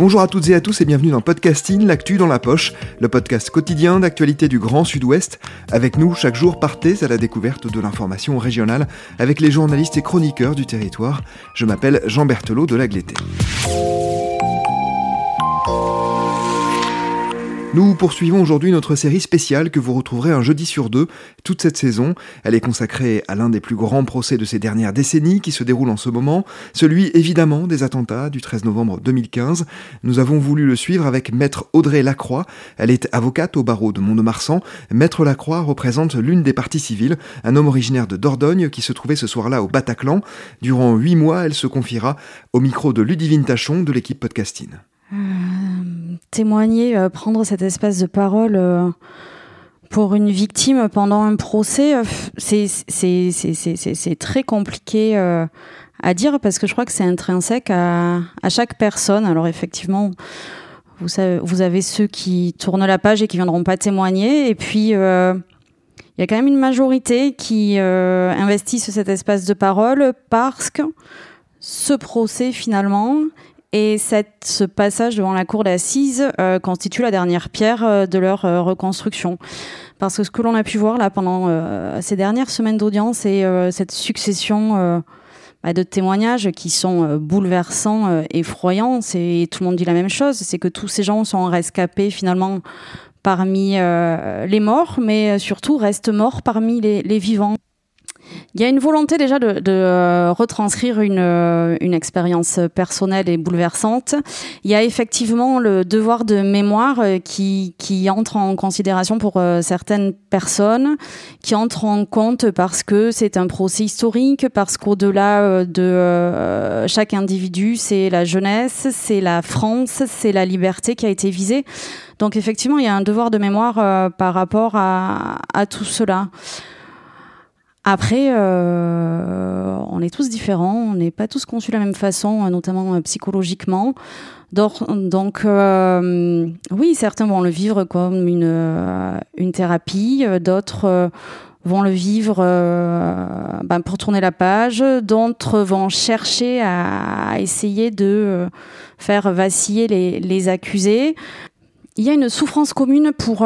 Bonjour à toutes et à tous et bienvenue dans Podcasting, l'actu dans la poche, le podcast quotidien d'actualité du Grand Sud-Ouest. Avec nous, chaque jour, partez à la découverte de l'information régionale avec les journalistes et chroniqueurs du territoire. Je m'appelle Jean Berthelot de Lagleté. Nous poursuivons aujourd'hui notre série spéciale que vous retrouverez un jeudi sur deux toute cette saison. Elle est consacrée à l'un des plus grands procès de ces dernières décennies qui se déroule en ce moment, celui évidemment des attentats du 13 novembre 2015. Nous avons voulu le suivre avec maître Audrey Lacroix. Elle est avocate au barreau de Mont-de-Marsan. Maître Lacroix représente l'une des parties civiles, un homme originaire de Dordogne qui se trouvait ce soir-là au Bataclan. Durant huit mois, elle se confiera au micro de Ludivine Tachon de l'équipe Podcasting. Témoigner, euh, prendre cet espace de parole euh, pour une victime pendant un procès, euh, c'est très compliqué à dire parce que je crois que c'est intrinsèque à, chaque personne. Alors effectivement, vous, avez ceux qui tournent la page et qui viendront pas témoigner, et puis il y a quand même une majorité qui investissent cet espace de parole parce que ce procès finalement et cette, ce passage devant la cour d'assises euh, constitue la dernière pierre euh, de leur euh, reconstruction. Parce que ce que l'on a pu voir là pendant euh, ces dernières semaines d'audience et euh, cette succession bah, de témoignages qui sont bouleversants, effroyants, c'est tout le monde dit la même chose, c'est que tous ces gens sont rescapés finalement parmi les morts, mais surtout restent morts parmi les, les vivants. Il y a une volonté déjà de, de euh, retranscrire une, euh, une expérience personnelle et bouleversante. Il y a effectivement le devoir de mémoire euh, qui, qui entre en considération pour certaines personnes, qui entre en compte parce que c'est un procès historique, parce qu'au-delà de chaque individu, c'est la jeunesse, c'est la France, c'est la liberté qui a été visée. Donc effectivement, il y a un devoir de mémoire par rapport à, à tout cela. Après, euh, on est tous différents, on n'est pas tous conçus de la même façon, euh, notamment euh, psychologiquement. Donc, euh, oui, certains vont le vivre comme une, euh, une thérapie, d'autres vont le vivre ben, pour tourner la page, d'autres vont chercher à, à essayer de faire vaciller les, les accusés. Il y a une souffrance commune pour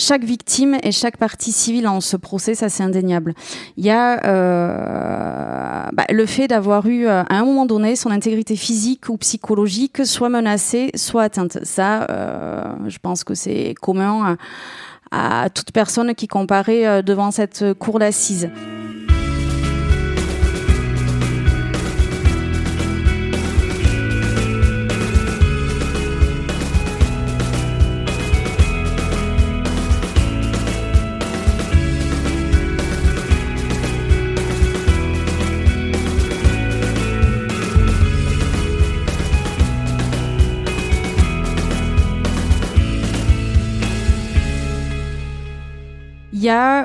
chaque victime et chaque partie civile en ce procès, ça c'est indéniable. Il y a euh, bah, le fait d'avoir eu euh, à un moment donné son intégrité physique ou psychologique soit menacée, soit atteinte. Ça, euh, je pense que c'est commun à, à toute personne qui comparaît euh, devant cette cour d'assises.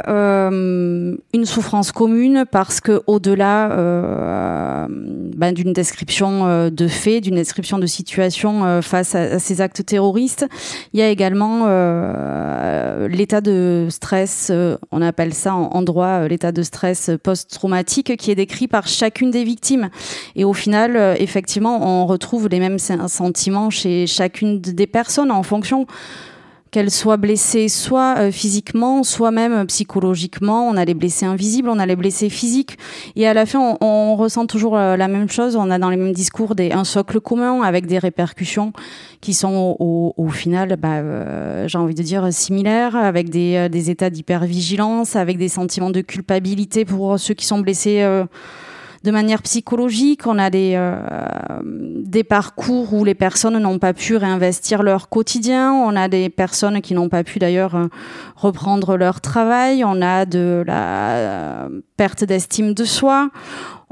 Euh, une souffrance commune parce que au-delà euh, ben, d'une description euh, de faits, d'une description de situation face à, ces actes terroristes, il y a également l'état de stress, on appelle ça en, droit l'état de stress post-traumatique qui est décrit par chacune des victimes. Et au final, effectivement, on retrouve les mêmes sentiments chez chacune des personnes en fonction qu'elle soit blessée soit euh, physiquement, soit même psychologiquement. On a les blessés invisibles, on a les blessés physiques. Et à la fin, on, ressent toujours euh, la même chose. On a dans les mêmes discours des, un socle commun avec des répercussions qui sont au, final, bah, euh, j'ai envie de dire, similaires, avec des, des états d'hypervigilance, avec des sentiments de culpabilité pour ceux qui sont blessés de manière psychologique. On a des, des parcours où les personnes n'ont pas pu réinvestir leur quotidien. On a des personnes qui n'ont pas pu d'ailleurs reprendre leur travail. On a de la perte d'estime de soi.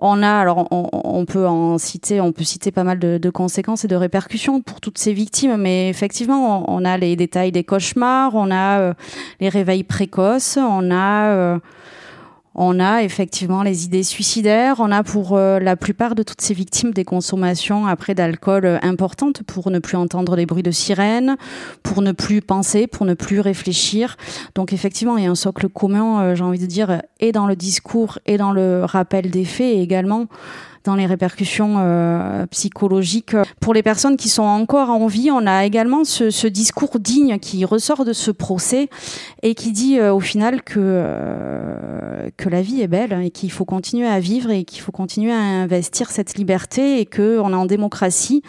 On a, alors on, peut en citer, on peut citer pas mal de, conséquences et de répercussions pour toutes ces victimes, mais effectivement, on, a les détails des cauchemars, on a euh, les réveils précoces, on a euh, on a effectivement les idées suicidaires. On a pour euh, la plupart de toutes ces victimes des consommations après d'alcool euh, importantes pour ne plus entendre les bruits de sirène, pour ne plus penser, pour ne plus réfléchir. Donc effectivement, il y a un socle commun, euh, j'ai envie de dire, et dans le discours et dans le rappel des faits également dans les répercussions euh, psychologiques. Pour les personnes qui sont encore en vie, on a également ce, ce discours digne qui ressort de ce procès et qui dit euh, au final que, euh, que la vie est belle et qu'il faut continuer à vivre et qu'il faut continuer à investir cette liberté et qu'on est en démocratie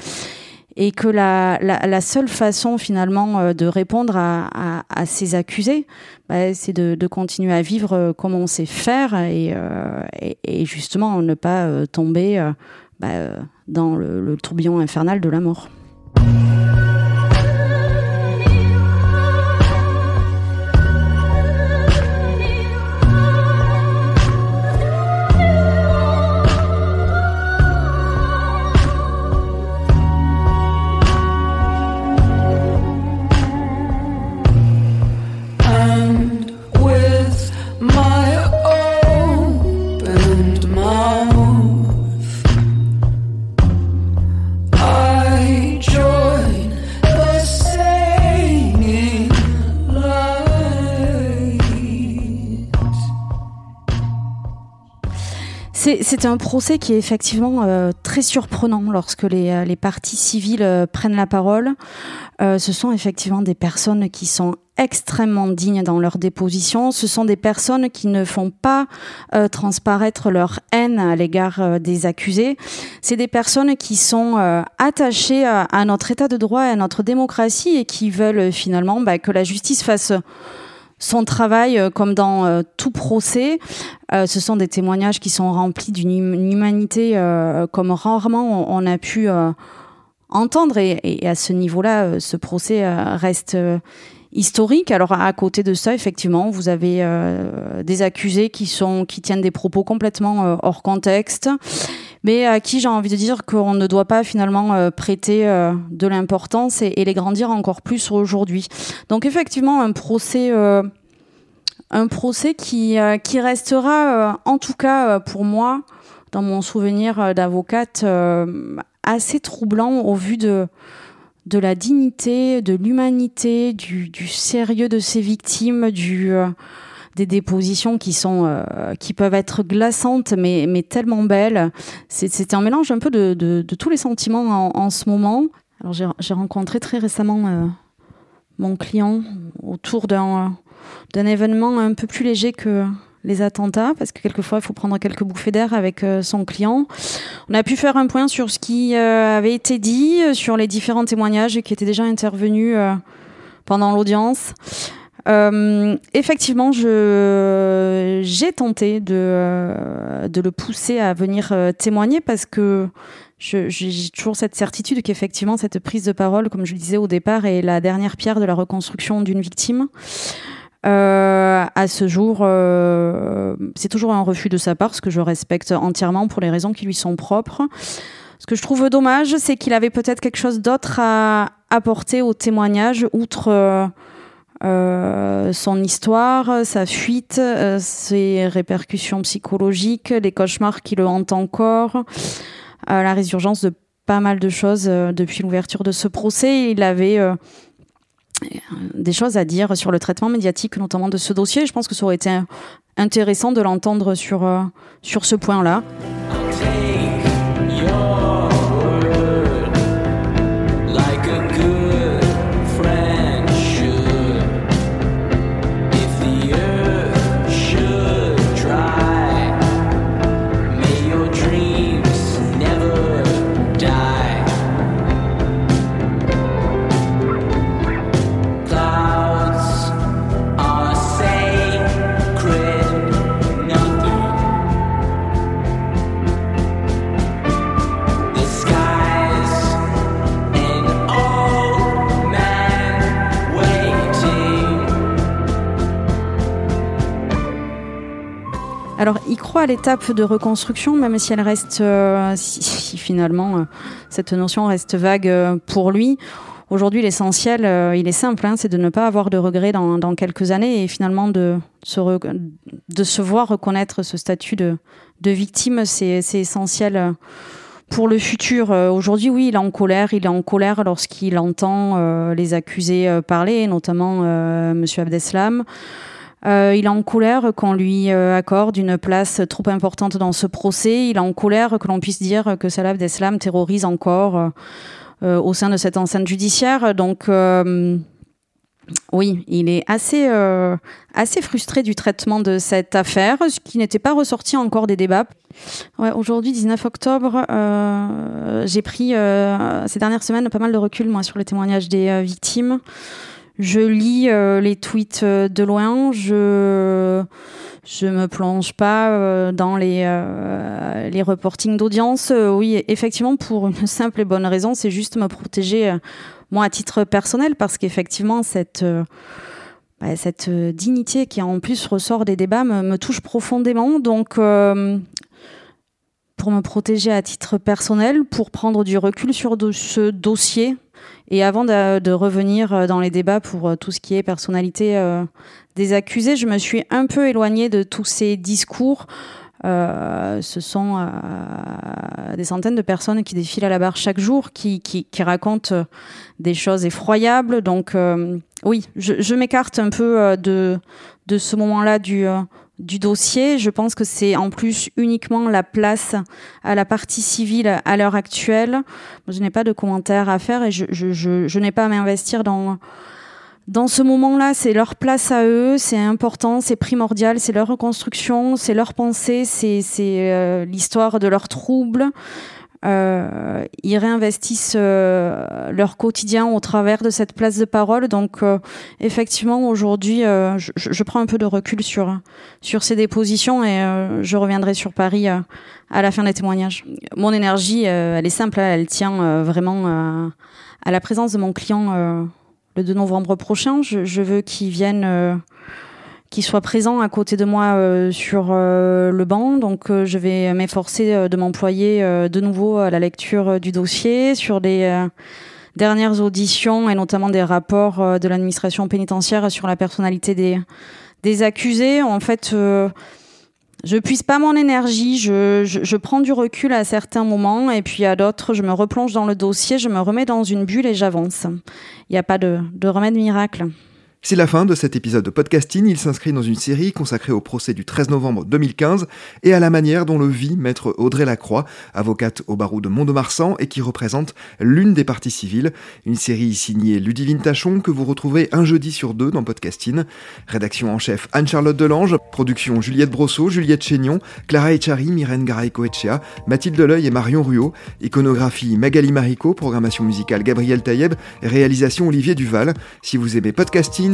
et que la, la, la, seule façon finalement euh, de répondre à, à, à ces accusés, bah, c'est de, de, continuer à vivre euh, comme on sait faire et, euh, et, et justement ne pas tomber bah, dans le, le tourbillon infernal de la mort. C'est un procès qui est effectivement euh, très surprenant lorsque les, euh, les parties civiles euh, prennent la parole. Ce sont effectivement des personnes qui sont extrêmement dignes dans leur déposition. Ce sont des personnes qui ne font pas transparaître leur haine à l'égard des accusés. C'est des personnes qui sont attachées à, à, notre état de droit et à notre démocratie et qui veulent finalement bah, que la justice fasse son travail euh, comme dans euh, tout procès. Euh, ce sont des témoignages qui sont remplis d'une humanité comme rarement on, a pu entendre et, et, à ce niveau-là, ce procès reste historique. Alors à côté de ça, effectivement, vous avez des accusés qui sont qui tiennent des propos complètement hors contexte mais à qui j'ai envie de dire qu'on ne doit pas finalement euh, prêter euh, de l'importance et, les grandir encore plus aujourd'hui. Donc effectivement, un procès euh, un procès qui, qui restera, en tout cas pour moi, dans mon souvenir d'avocate, assez troublant au vu de, de la dignité, de l'humanité, du, du, sérieux de ces victimes, du, des dépositions qui sont euh, qui peuvent être glaçantes mais mais tellement belles. C'était un mélange un peu de, de, de tous les sentiments en, en ce moment. Alors j'ai rencontré très récemment euh, mon client autour d'un d'un événement un peu plus léger que les attentats, parce que quelquefois il faut prendre quelques bouffées d'air avec euh, son client. On a pu faire un point sur ce qui euh, avait été dit, sur les différents témoignages qui étaient déjà intervenus euh, pendant l'audience. Euh, effectivement, j'ai tenté de euh, de le pousser à venir euh, témoigner parce que j'ai toujours cette certitude qu'effectivement cette prise de parole, comme je le disais au départ, est la dernière pierre de la reconstruction d'une victime. Euh, à ce jour, euh, c'est toujours un refus de sa part, ce que je respecte entièrement pour les raisons qui lui sont propres. Ce que je trouve dommage, c'est qu'il avait peut-être quelque chose d'autre à apporter au témoignage, outre euh, son histoire, sa fuite, euh, ses répercussions psychologiques, les cauchemars qui le hantent encore, euh, la résurgence de pas mal de choses euh, depuis l'ouverture de ce procès. Il avait euh, des choses à dire sur le traitement médiatique, notamment de ce dossier. Je pense que ça aurait été intéressant de l'entendre sur, sur ce point-là. Alors, il croit à l'étape de reconstruction, même si elle reste, euh, si, finalement euh, cette notion reste vague euh, pour lui. Aujourd'hui, l'essentiel, il est simple, hein, c'est de ne pas avoir de regrets dans, dans, quelques années et finalement de se, de se voir reconnaître ce statut de, de victime, c'est essentiel pour le futur. Aujourd'hui, oui, il est en colère. Il est en colère lorsqu'il entend les accusés parler, notamment Monsieur Abdeslam. Euh, il est en colère qu'on lui euh, accorde une place trop importante dans ce procès. Il est en colère que l'on puisse dire que Salah Abdeslam terrorise encore euh, au sein de cette enceinte judiciaire. Donc, oui, il est assez, assez frustré du traitement de cette affaire, ce qui n'était pas ressorti encore des débats. Ouais, Aujourd'hui, 19 octobre, j'ai pris ces dernières semaines pas mal de recul sur les témoignages des victimes. Je lis euh, les tweets euh, de loin. Je je me plonge pas euh, dans les les reportings d'audience. oui, effectivement, pour une simple et bonne raison, c'est juste me protéger moi à titre personnel parce qu'effectivement cette bah, cette dignité qui en plus ressort des débats me, me touche profondément. Donc pour me protéger à titre personnel, pour prendre du recul sur ce dossier et avant de, revenir euh, dans les débats pour euh, tout ce qui est personnalité euh, des accusés, je me suis un peu éloignée de tous ces discours. ce sont des centaines de personnes qui défilent à la barre chaque jour, qui, qui, racontent des choses effroyables. Donc oui, je, je m'écarte un peu de, de ce moment-là du, du dossier. Je pense que c'est en plus uniquement la place à la partie civile à l'heure actuelle. Je n'ai pas de commentaires à faire et je, je, je, je n'ai pas à m'investir dans, dans ce moment-là. C'est leur place à eux, c'est important, c'est primordial, c'est leur reconstruction, c'est leur pensée, c'est euh, l'histoire de leurs troubles. Euh, ils réinvestissent euh, leur quotidien au travers de cette place de parole. Donc, euh, effectivement, aujourd'hui, je, prends un peu de recul sur sur ces dépositions et je reviendrai sur Paris à la fin des témoignages. Mon énergie, elle est simple, hein, elle tient vraiment à la présence de mon client le 2 novembre prochain. Je, je veux qu'il vienne qui soit présent à côté de moi euh, sur euh, le banc. Donc, euh, je vais m'efforcer de m'employer de nouveau à la lecture du dossier sur les dernières auditions et notamment des rapports de l'administration pénitentiaire sur la personnalité des, accusés. En fait, je puise pas mon énergie, je, prends du recul à certains moments et puis à d'autres, je me replonge dans le dossier, je me remets dans une bulle et j'avance. Il n'y a pas de remède miracle. C'est la fin de cet épisode de podcasting. Il s'inscrit dans une série consacrée au procès du 13 novembre 2015 et à la manière dont le vit maître Audrey Lacroix, avocate au barreau de Mont-de-Marsan et qui représente l'une des parties civiles. Une série signée Ludivine Tachon que vous retrouvez un jeudi sur deux dans podcasting. Rédaction en chef Anne-Charlotte Delange, production Juliette Brosseau, Juliette Chénion, Clara Echari, Myrène Garay-Coetchea, Mathilde Deleuil et Marion Ruot, iconographie Magali Marico, programmation musicale Gabriel Taïeb, réalisation Olivier Duval. Si vous aimez podcasting,